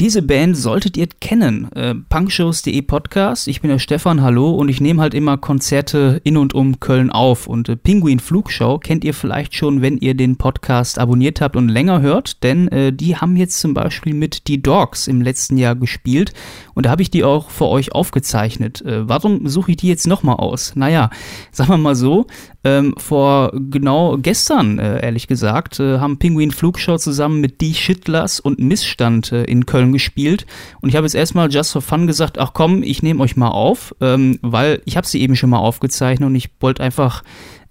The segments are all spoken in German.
Diese Band solltet ihr kennen. Äh, Punkshows.de Podcast. Ich bin der Stefan, hallo. Und ich nehme halt immer Konzerte in und um Köln auf. Und äh, Pinguin Flugshow kennt ihr vielleicht schon, wenn ihr den Podcast abonniert habt und länger hört. Denn äh, die haben jetzt zum Beispiel mit Die Dogs im letzten Jahr gespielt. Und da habe ich die auch für euch aufgezeichnet. Äh, warum suche ich die jetzt nochmal aus? Naja, sagen wir mal so. Ähm, vor genau gestern, äh, ehrlich gesagt, äh, haben Pinguin Flugshow zusammen mit Die Schittlers und Missstand in Köln Köln gespielt. Und ich habe jetzt erstmal just for fun gesagt, ach komm, ich nehme euch mal auf, ähm, weil ich habe sie eben schon mal aufgezeichnet und ich wollte einfach,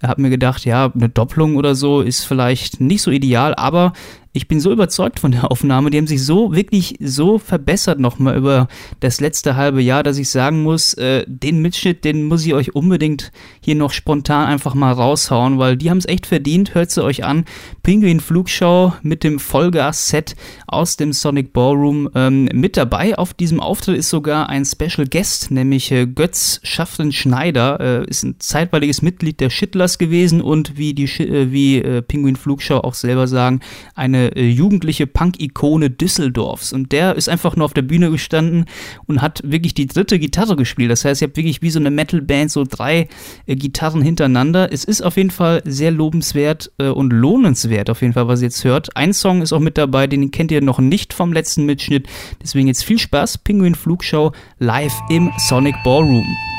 habe mir gedacht, ja, eine Doppelung oder so ist vielleicht nicht so ideal, aber ich bin so überzeugt von der Aufnahme. Die haben sich so wirklich so verbessert nochmal über das letzte halbe Jahr, dass ich sagen muss, äh, den Mitschnitt, den muss ich euch unbedingt hier noch spontan einfach mal raushauen, weil die haben es echt verdient. Hört sie euch an. Penguin Flugschau mit dem Vollgas-Set aus dem Sonic Ballroom. Ähm, mit dabei auf diesem Auftritt ist sogar ein Special Guest, nämlich äh, Götz Schafften Schneider. Äh, ist ein zeitweiliges Mitglied der Schittlers gewesen und wie die äh, wie äh, Penguin Flugschau auch selber sagen, eine äh, jugendliche Punk-Ikone Düsseldorfs. Und der ist einfach nur auf der Bühne gestanden und hat wirklich die dritte Gitarre gespielt. Das heißt, ihr habt wirklich wie so eine Metal-Band so drei äh, Gitarren hintereinander. Es ist auf jeden Fall sehr lobenswert äh, und lohnenswert, auf jeden Fall, was ihr jetzt hört. Ein Song ist auch mit dabei, den kennt ihr noch nicht vom letzten Mitschnitt. Deswegen jetzt viel Spaß. Penguin Flugschau live im Sonic Ballroom.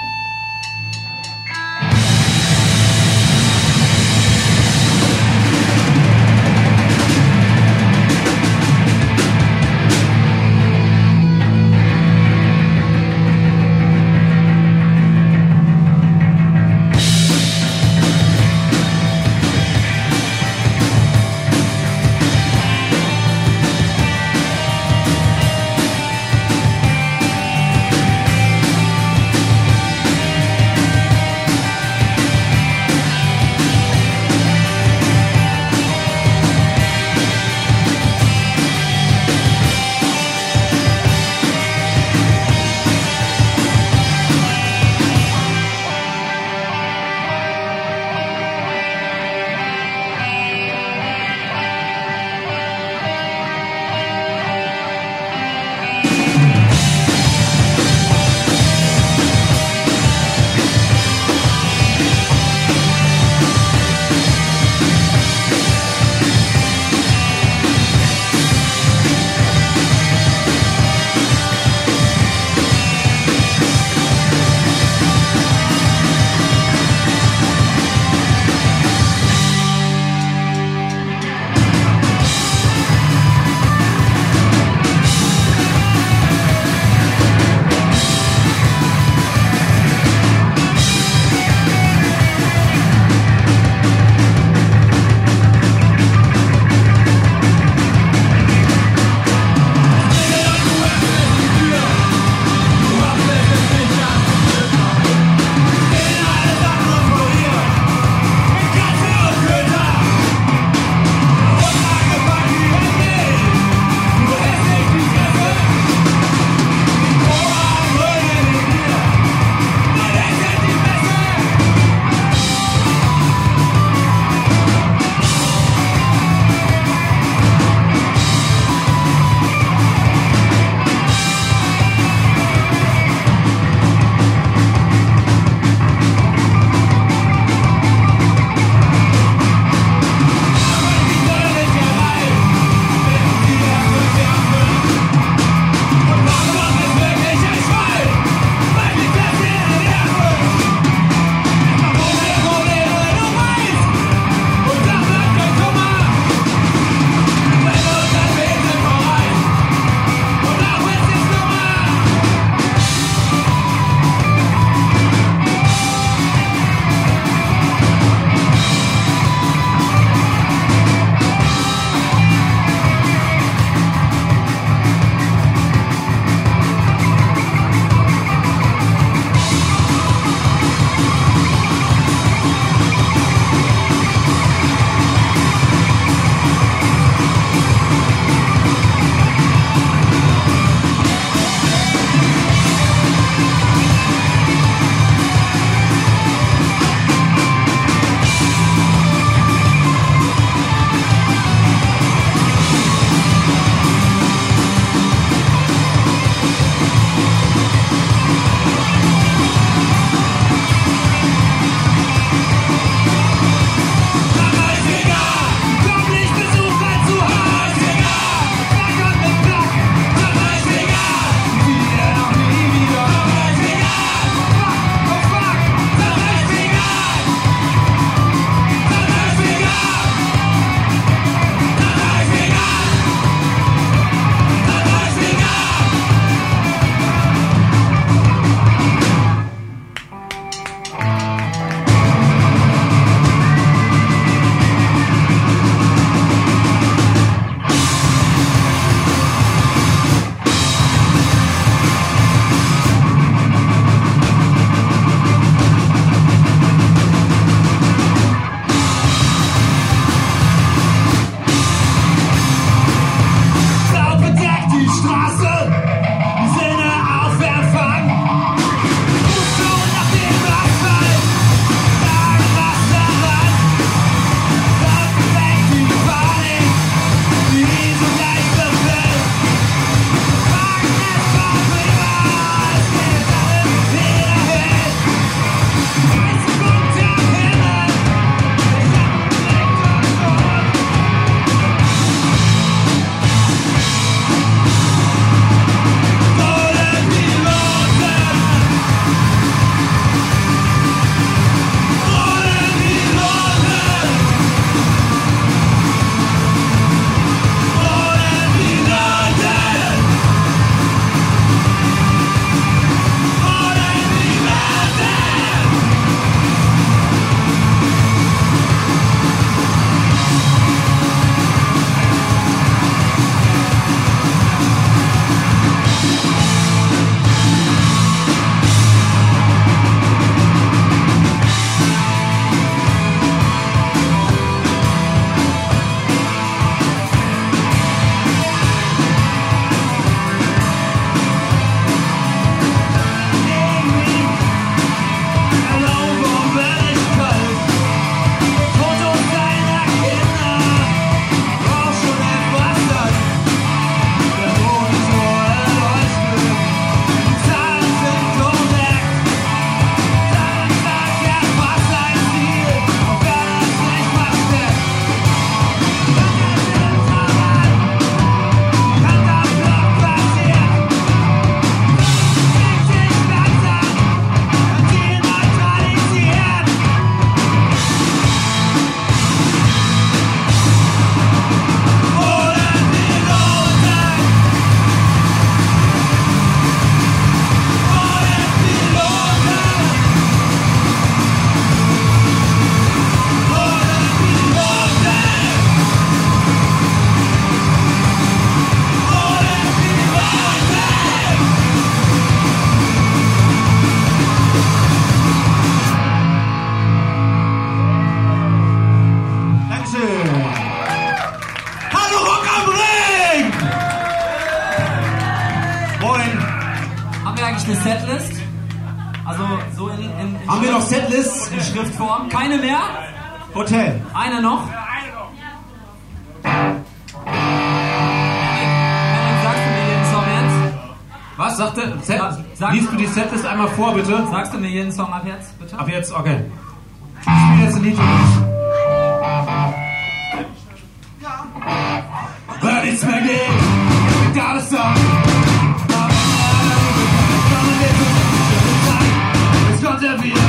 Was sagte? Set, Sag- sag- liest du die Setlist einmal vor, bitte? Sagst du mir jeden Song ab jetzt, bitte? Ab jetzt, okay. Ich spiele jetzt ein Lied für dich. Weil nichts mehr geht, egal ist da. Es kommt er wieder. Nothing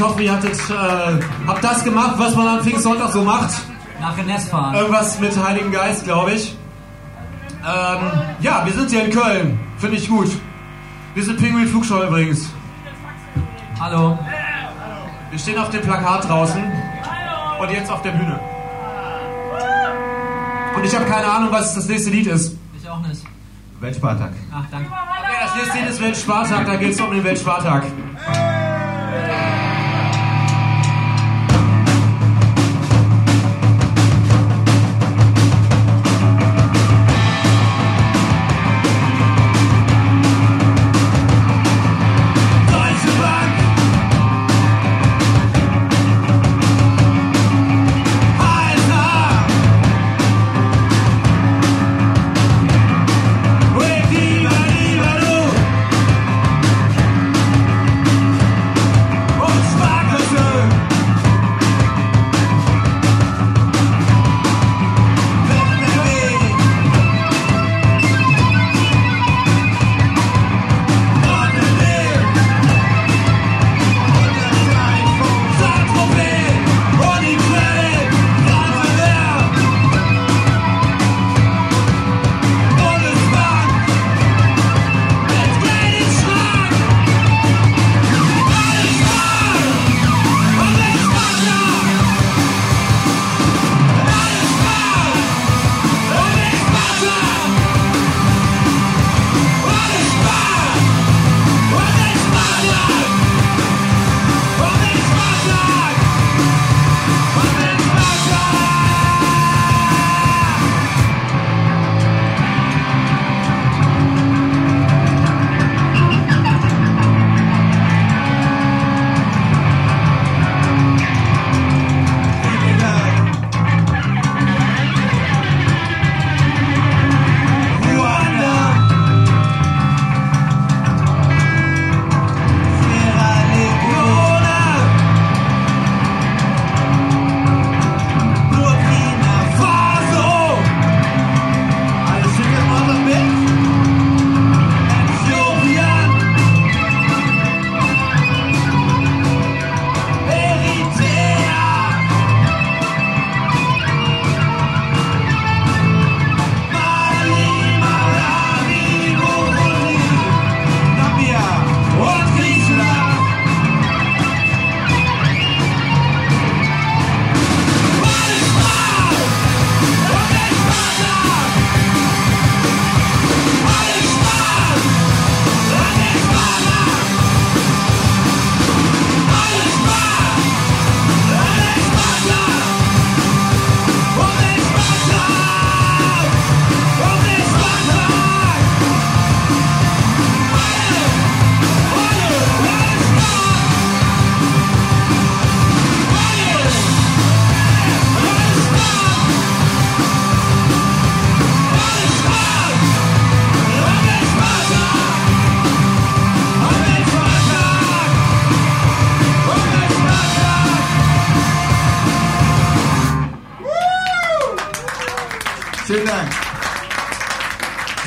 Ich hoffe, ihr hattet, äh, habt das gemacht, was man am Pfingstsonntag so macht. Nach Rennes fahren. Irgendwas mit Heiligen Geist, glaube ich. Ähm, ja, wir sind hier in Köln. Finde ich gut. Wir sind Pinguin Flugschau übrigens. Hallo. Wir stehen auf dem Plakat draußen und jetzt auf der Bühne. Und ich habe keine Ahnung, was das nächste Lied ist. Ich auch nicht. Weltspartag. Ach, danke. Okay, das nächste Lied ist Weltspartag, da geht es um den Weltspartag. Deutsche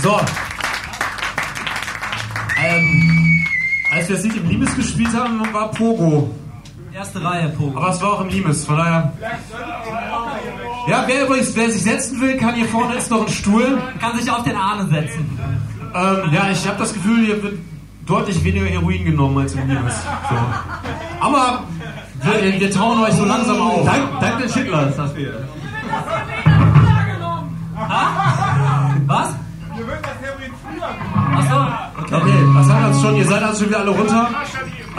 So. Ähm, als wir das Lied im Limes gespielt haben, war Pogo. Erste Reihe, Pogo. Aber es war auch im Limes, von daher. Ja, wer übrigens, wer sich setzen will, kann hier vorne ist noch ein Stuhl. Kann sich auf den Arne setzen. Ähm, ja, ich habe das Gefühl, hier wird deutlich weniger Heroin genommen als im Limes. So. Aber wir, wir tauen euch so langsam auf. Dank, dank den Schindlers, das wir. Was? Wir würden das Heroin früher gemacht. Achso. Okay, das haben wir jetzt schon. Ihr seid also schon wieder alle runter.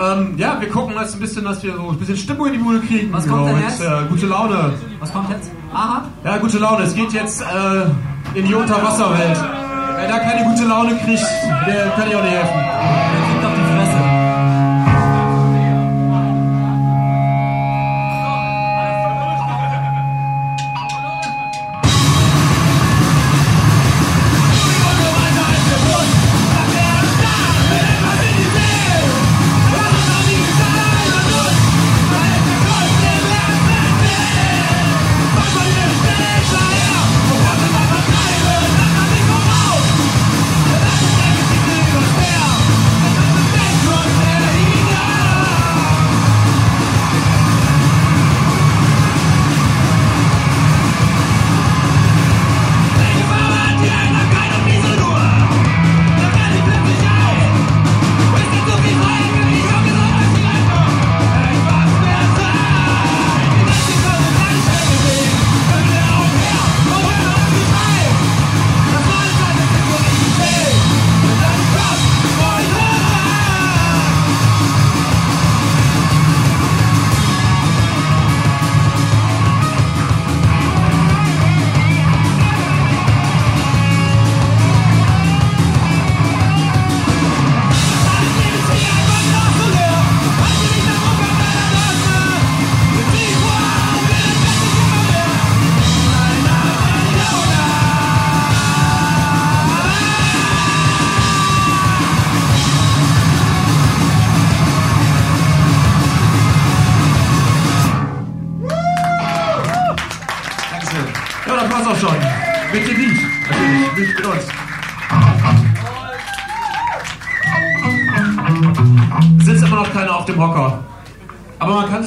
Ähm, ja, wir gucken jetzt ein bisschen, dass wir so ein bisschen Stimmung in die Bude kriegen. Was kommt denn jetzt? Äh, gute Laune. Was kommt jetzt? Aha. Ja, gute Laune. Es geht jetzt äh, in die Unterwasserwelt. Wer da keine gute Laune kriegt, der kann ich auch nicht helfen.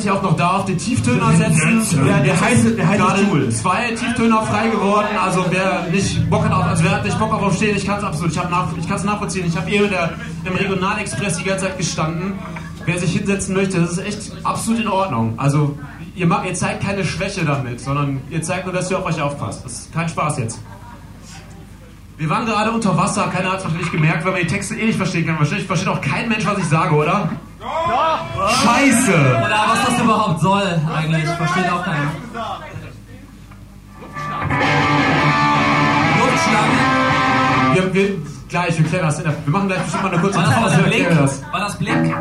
Sich auch noch da auf den Tieftöner setzen. Der- der heiße- der heiße Gerade Stuhl. Zwei Tieftöner frei geworden. Also wer nicht Bock hat auf, also wer hat nicht Bock auf Aufstehen, ich kann es absolut. Ich, nach, ich kann es nachvollziehen. Ich habe eben der, im Regionalexpress die ganze Zeit gestanden. Wer sich hinsetzen möchte, das ist echt absolut in Ordnung. Also ihr, ma- ihr zeigt keine Schwäche damit, sondern ihr zeigt nur, dass ihr auf euch aufpasst. Das ist kein Spaß jetzt. Wir waren gerade unter Wasser, keiner hat es wahrscheinlich gemerkt, weil man die Texte eh nicht verstehen kann. Wahrscheinlich versteht auch kein Mensch, was ich sage, oder? Scheiße! Oder was das überhaupt soll, eigentlich. Versteht auch keiner. Luftschlange. Wir, wir, gleich, wir klären das. Wir machen gleich bestimmt mal eine kurze War das Pause. erklären das. War das Blink?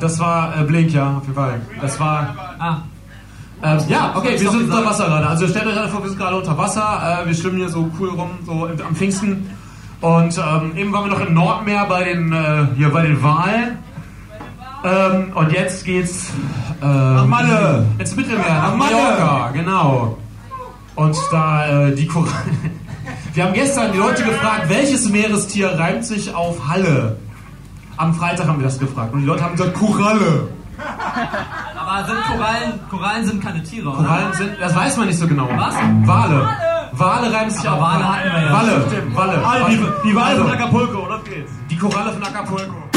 Das war äh, Blink, ja, auf jeden Fall. Das war. Ah. Ähm, ja, okay, wir sind unter. Wasser gerade. Also stellt euch gerade vor, wir sind gerade unter Wasser. Äh, wir schwimmen hier so cool rum, so am Pfingsten. Und ähm, eben waren wir noch im Nordmeer bei den, äh, hier bei den Walen. Ähm, und jetzt geht's ähm, Nach Malle. ins Mittelmeer, nach Nach Malle. Mallorca, genau. Und da äh, die Korallen. Wir haben gestern die Leute gefragt, welches Meerestier reimt sich auf Halle? Am Freitag haben wir das gefragt und die Leute haben gesagt Koralle. Aber sind Korallen, Korallen sind keine Tiere, oder? Korallen sind, das weiß man nicht so genau. Was? Wale. Wale reimen sich auf Wale hatten wir ja. Walle. Walle. Ah, die, die Wahl Also, von Acapulco, auf geht's. Die Koralle von Acapulco.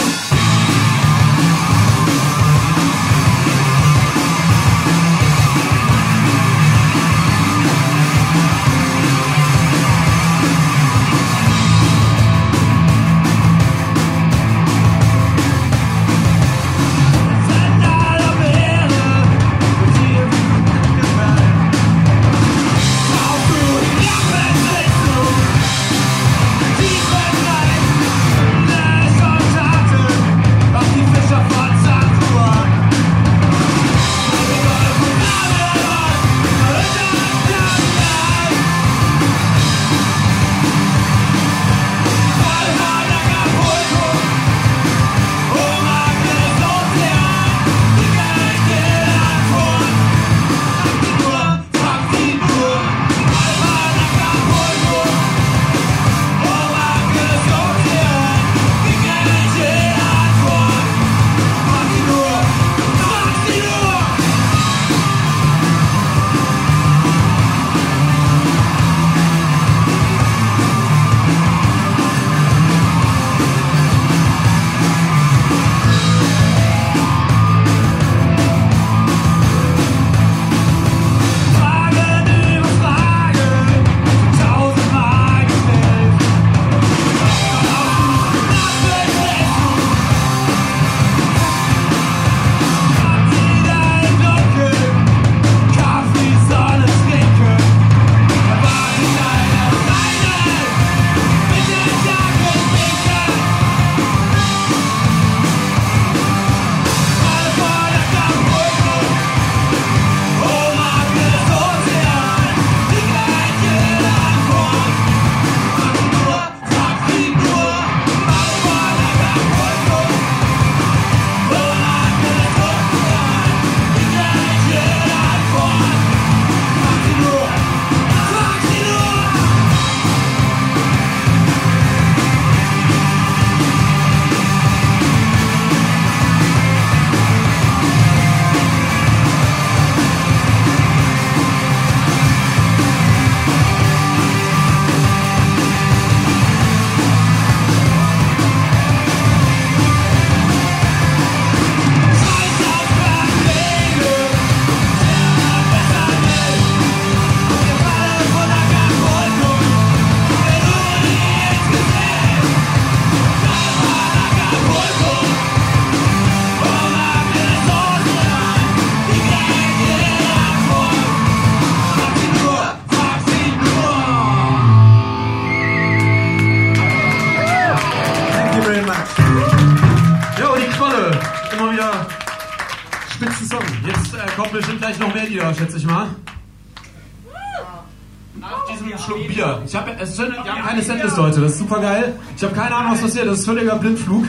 Heute, das ist super geil. Ich habe keine Ahnung, was passiert, das ist völliger Blindflug.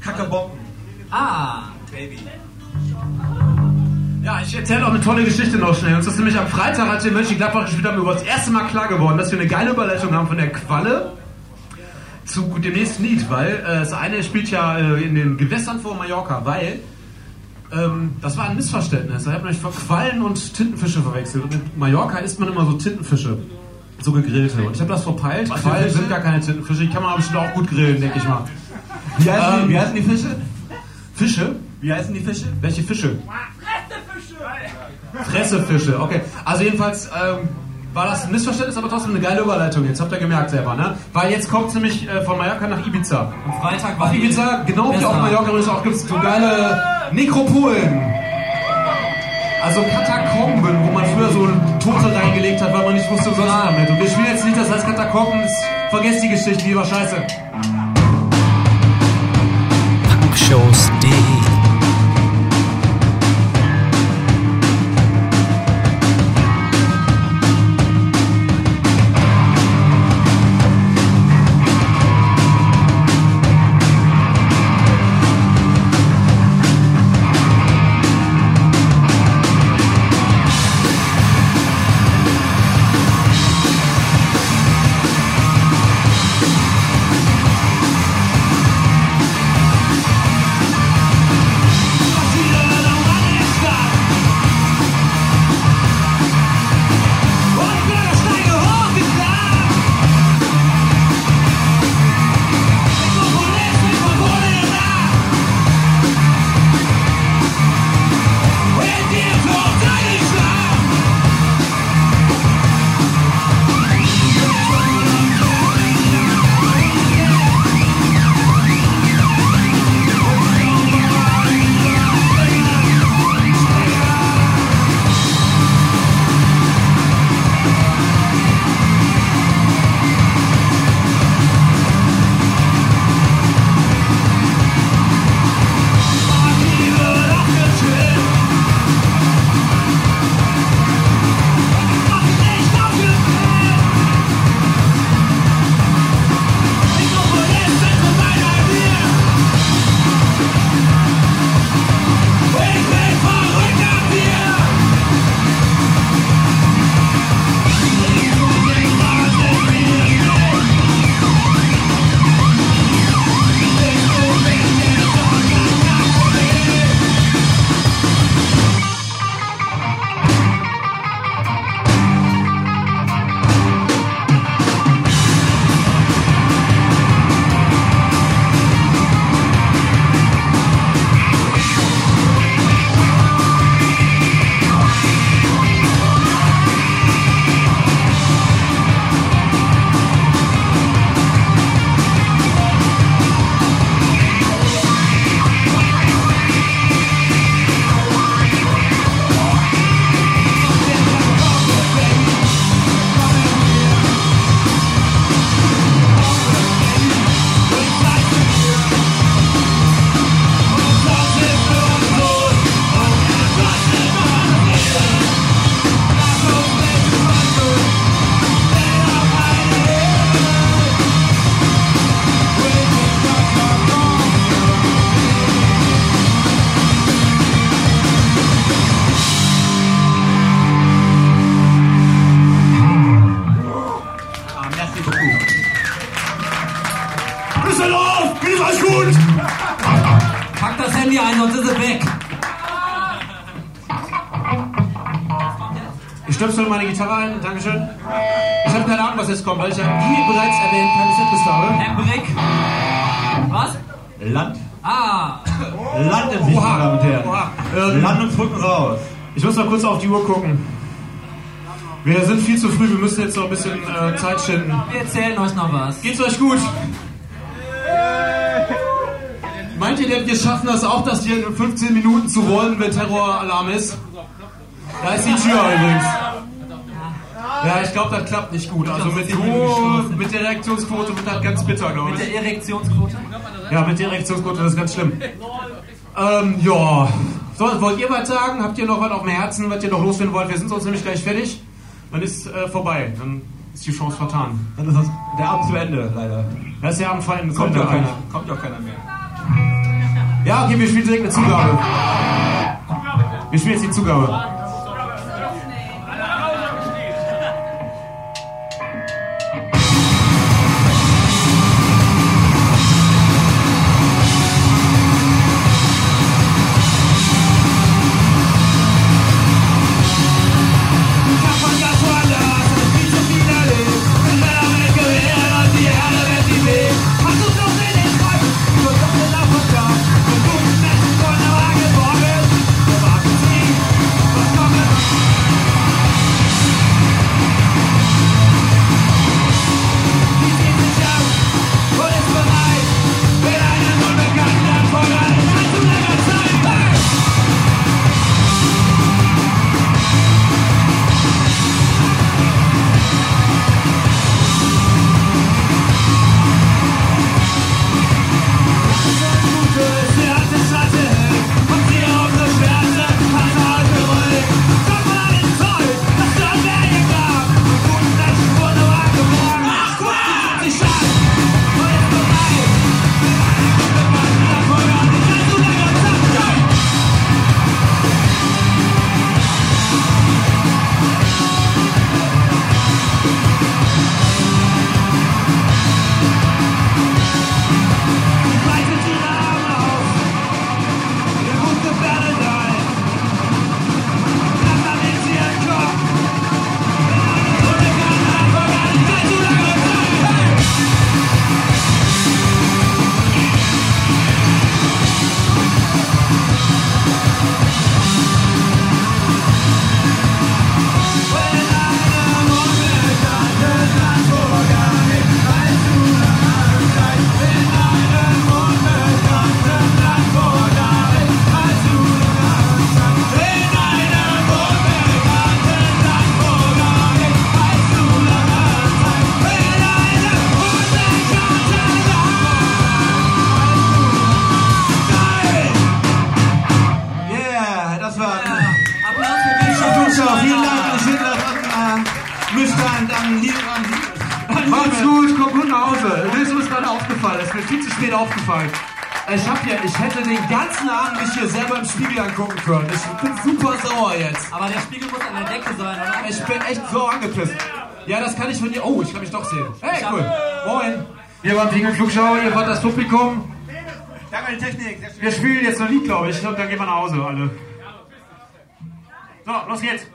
Kackerbomben. Ah, Baby. Ja, ich erzähle auch eine tolle Geschichte noch schnell. Und das ist nämlich am Freitag, als wir in Mönchengladbach gespielt haben, über das erste Mal klar geworden, dass wir eine geile Überleitung haben von der Qualle zu dem nächsten Lied, weil äh, das eine spielt ja äh, in den Gewässern vor Mallorca, weil ähm, das war ein Missverständnis. Ich habe nämlich Quallen und Tintenfische verwechselt. Und in Mallorca isst man immer so Tintenfische, so gegrillte. Und ich habe das verpeilt. Was Quallen Fische? sind gar keine Tintenfische. Die kann man aber bestimmt auch gut grillen, denke ich mal. Wie heißen, Ähm, die, wie heißen die Fische? Fische? Wie heißen die Fische? Welche Fische? Fressefische, okay. Also jedenfalls ähm, war das ein Missverständnis, aber trotzdem eine geile Überleitung. Jetzt habt ihr gemerkt selber, ne? Weil jetzt kommt nämlich äh, von Mallorca nach Ibiza. Am Freitag war Auf Ibiza, genau wie auf Mallorca übrigens auch gibt es so geile Nekropolen. Also Katakomben, wo man früher so Tote reingelegt hat, weil man nicht wusste, was damit. Und wir spielen jetzt nicht, das heißt Katakomben, vergesst die Geschichte, die war scheiße. Punkshows.de kommt, weil ich ja, wie bereits erwähnt, keine Setlist habe. Embrick. Was? Land. Ah, Land in sich, meine Damen und Herren. Ähm, Land und Pfrücken raus. Ich muss mal kurz auf die Uhr gucken. Wir sind viel zu früh, wir müssen jetzt noch ein bisschen äh, Zeit schinden. wir erzählen euch noch was. Geht's euch gut? Meint ihr denn, wir schaffen das auch, dass hier in 15 Minuten zu rollen, wenn Terroralarm ist? Da ist die Tür übrigens. Ja, ich glaube, das klappt nicht gut. Also mit, so, mit der Reaktionsquote wird das ganz bitter, glaube Mit ich. der Erektionsquote? Ja, mit der Reaktionsquote das ist ganz schlimm. Ähm, ja, So, wollt ihr was sagen? Habt ihr noch was auf dem Herzen, was ihr noch loswerden wollt? Wir sind sonst nämlich gleich fertig. Dann ist äh, vorbei. Dann ist die Chance vertan. Dann ist das der Abend zu Ende, leider. Das ist ja am Fallen. Kommt ja keiner. Kommt ja keiner mehr. Ja, okay, wir spielen direkt eine Zugabe. Wir spielen jetzt die Zugabe. Hätte den ganzen Abend mich hier selber im Spiegel angucken können. Ich bin super sauer jetzt. Aber der Spiegel muss an der Decke sein, oder? Ich bin echt so angepisst. Ja, das kann ich von dir. Oh, ich kann mich doch sehen. Hey, cool. Moin. Wir waren Pingel Flugschau, ihr wart das Publikum. Danke an die Technik. Wir spielen jetzt noch ein Lied, glaube ich, und dann gehen wir nach Hause, alle. So, los geht's.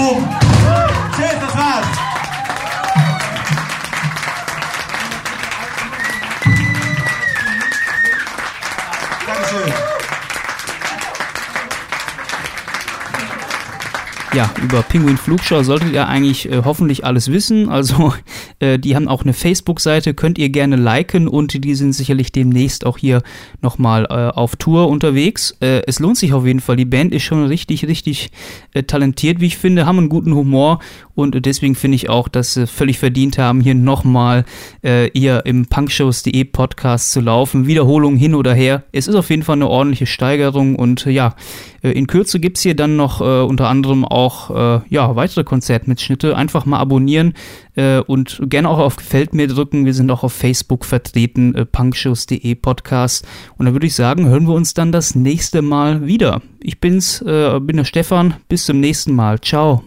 Boom. Tschüss, das war's. Dankeschön. Ja, über Pinguin Flugschau solltet ihr eigentlich äh, hoffentlich alles wissen. Also äh, die haben auch eine Facebook-Seite, könnt ihr gerne liken und die sind sicherlich demnächst auch hier nochmal äh, auf Tour unterwegs. Äh, es lohnt sich auf jeden Fall. Die Band ist schon richtig, richtig äh, talentiert, wie ich finde, haben einen guten Humor und deswegen finde ich auch, dass sie völlig verdient haben, hier nochmal äh, hier im punkshows.de Podcast zu laufen. Wiederholung hin oder her. Es ist auf jeden Fall eine ordentliche Steigerung und äh, ja, äh, in Kürze gibt es hier dann noch äh, unter anderem auch ja, weitere Konzertmitschnitte. Einfach mal abonnieren und gerne auch auf Gefällt mir drücken. Wir sind auch auf Facebook vertreten, äh, punkshows.de Podcast. Und dann würde ich sagen, hören wir uns dann das nächste Mal wieder. Ich bin's, bin der Stefan. Bis zum nächsten Mal. Ciao.